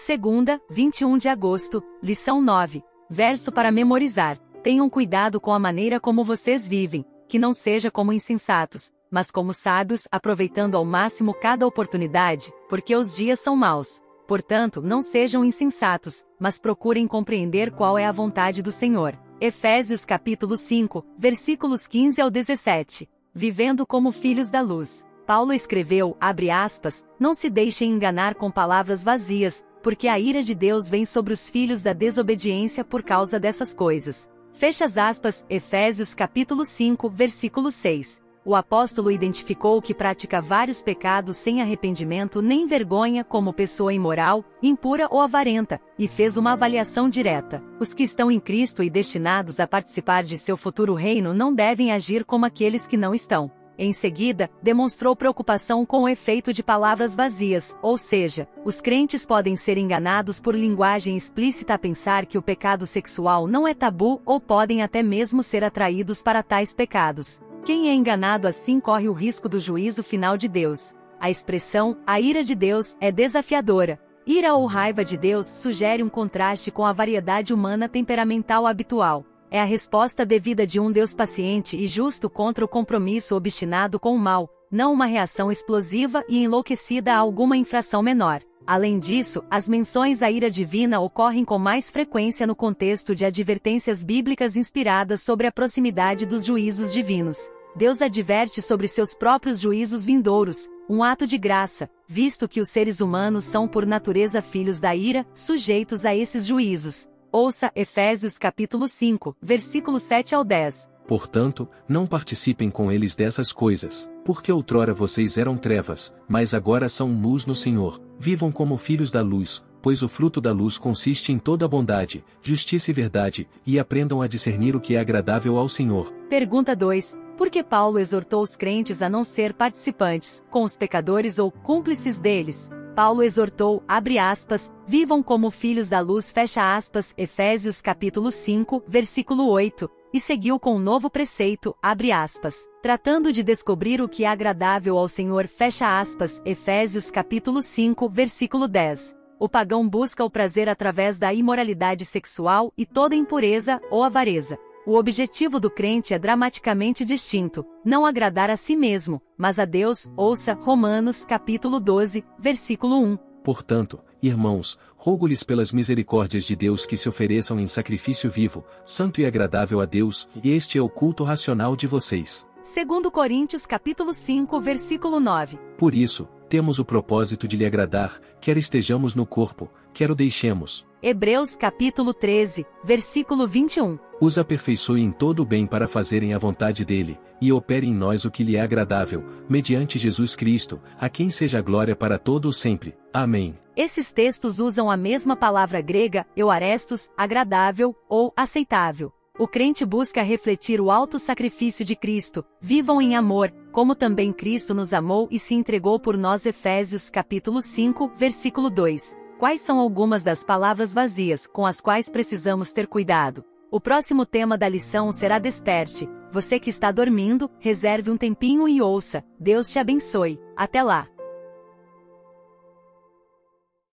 Segunda, 21 de agosto, lição 9. Verso para memorizar. Tenham cuidado com a maneira como vocês vivem, que não seja como insensatos, mas como sábios, aproveitando ao máximo cada oportunidade, porque os dias são maus. Portanto, não sejam insensatos, mas procurem compreender qual é a vontade do Senhor. Efésios capítulo 5, versículos 15 ao 17. Vivendo como filhos da luz. Paulo escreveu, abre aspas, não se deixem enganar com palavras vazias, porque a ira de Deus vem sobre os filhos da desobediência por causa dessas coisas. Fecha as aspas, Efésios capítulo 5, versículo 6. O apóstolo identificou que pratica vários pecados sem arrependimento nem vergonha como pessoa imoral, impura ou avarenta, e fez uma avaliação direta. Os que estão em Cristo e destinados a participar de seu futuro reino não devem agir como aqueles que não estão. Em seguida, demonstrou preocupação com o efeito de palavras vazias, ou seja, os crentes podem ser enganados por linguagem explícita a pensar que o pecado sexual não é tabu ou podem até mesmo ser atraídos para tais pecados. Quem é enganado assim corre o risco do juízo final de Deus. A expressão, a ira de Deus, é desafiadora. Ira ou raiva de Deus sugere um contraste com a variedade humana temperamental habitual. É a resposta devida de um Deus paciente e justo contra o compromisso obstinado com o mal, não uma reação explosiva e enlouquecida a alguma infração menor. Além disso, as menções à ira divina ocorrem com mais frequência no contexto de advertências bíblicas inspiradas sobre a proximidade dos juízos divinos. Deus adverte sobre seus próprios juízos vindouros, um ato de graça, visto que os seres humanos são por natureza filhos da ira, sujeitos a esses juízos. Ouça Efésios capítulo 5, versículo 7 ao 10. Portanto, não participem com eles dessas coisas, porque outrora vocês eram trevas, mas agora são luz no Senhor. Vivam como filhos da luz, pois o fruto da luz consiste em toda bondade, justiça e verdade, e aprendam a discernir o que é agradável ao Senhor. Pergunta 2. Por que Paulo exortou os crentes a não ser participantes, com os pecadores ou cúmplices deles? Paulo exortou, abre aspas, vivam como filhos da luz, fecha aspas, Efésios capítulo 5, versículo 8, e seguiu com um novo preceito, abre aspas, tratando de descobrir o que é agradável ao Senhor, fecha aspas, Efésios capítulo 5, versículo 10. O pagão busca o prazer através da imoralidade sexual e toda impureza ou avareza. O objetivo do crente é dramaticamente distinto, não agradar a si mesmo, mas a Deus, ouça Romanos capítulo 12, versículo 1. Portanto, irmãos, rogo-lhes pelas misericórdias de Deus que se ofereçam em sacrifício vivo, santo e agradável a Deus, e este é o culto racional de vocês. Segundo Coríntios capítulo 5, versículo 9. Por isso, temos o propósito de lhe agradar, quer estejamos no corpo, quer o deixemos. Hebreus capítulo 13, versículo 21. Os aperfeiçoe em todo o bem para fazerem a vontade dele, e opere em nós o que lhe é agradável, mediante Jesus Cristo, a quem seja glória para todo o sempre. Amém. Esses textos usam a mesma palavra grega, euarestos, agradável ou aceitável. O crente busca refletir o alto sacrifício de Cristo, vivam em amor, como também Cristo nos amou e se entregou por nós Efésios capítulo 5, versículo 2. Quais são algumas das palavras vazias com as quais precisamos ter cuidado? O próximo tema da lição será desperte. Você que está dormindo, reserve um tempinho e ouça. Deus te abençoe. Até lá!